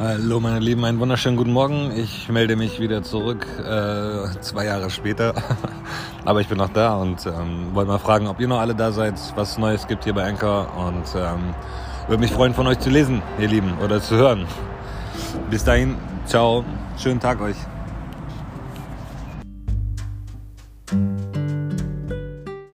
Hallo meine Lieben, einen wunderschönen guten Morgen. Ich melde mich wieder zurück, äh, zwei Jahre später. Aber ich bin noch da und ähm, wollte mal fragen, ob ihr noch alle da seid, was Neues gibt hier bei Anchor. Und ähm, würde mich freuen, von euch zu lesen, ihr Lieben, oder zu hören. Bis dahin, ciao, schönen Tag euch.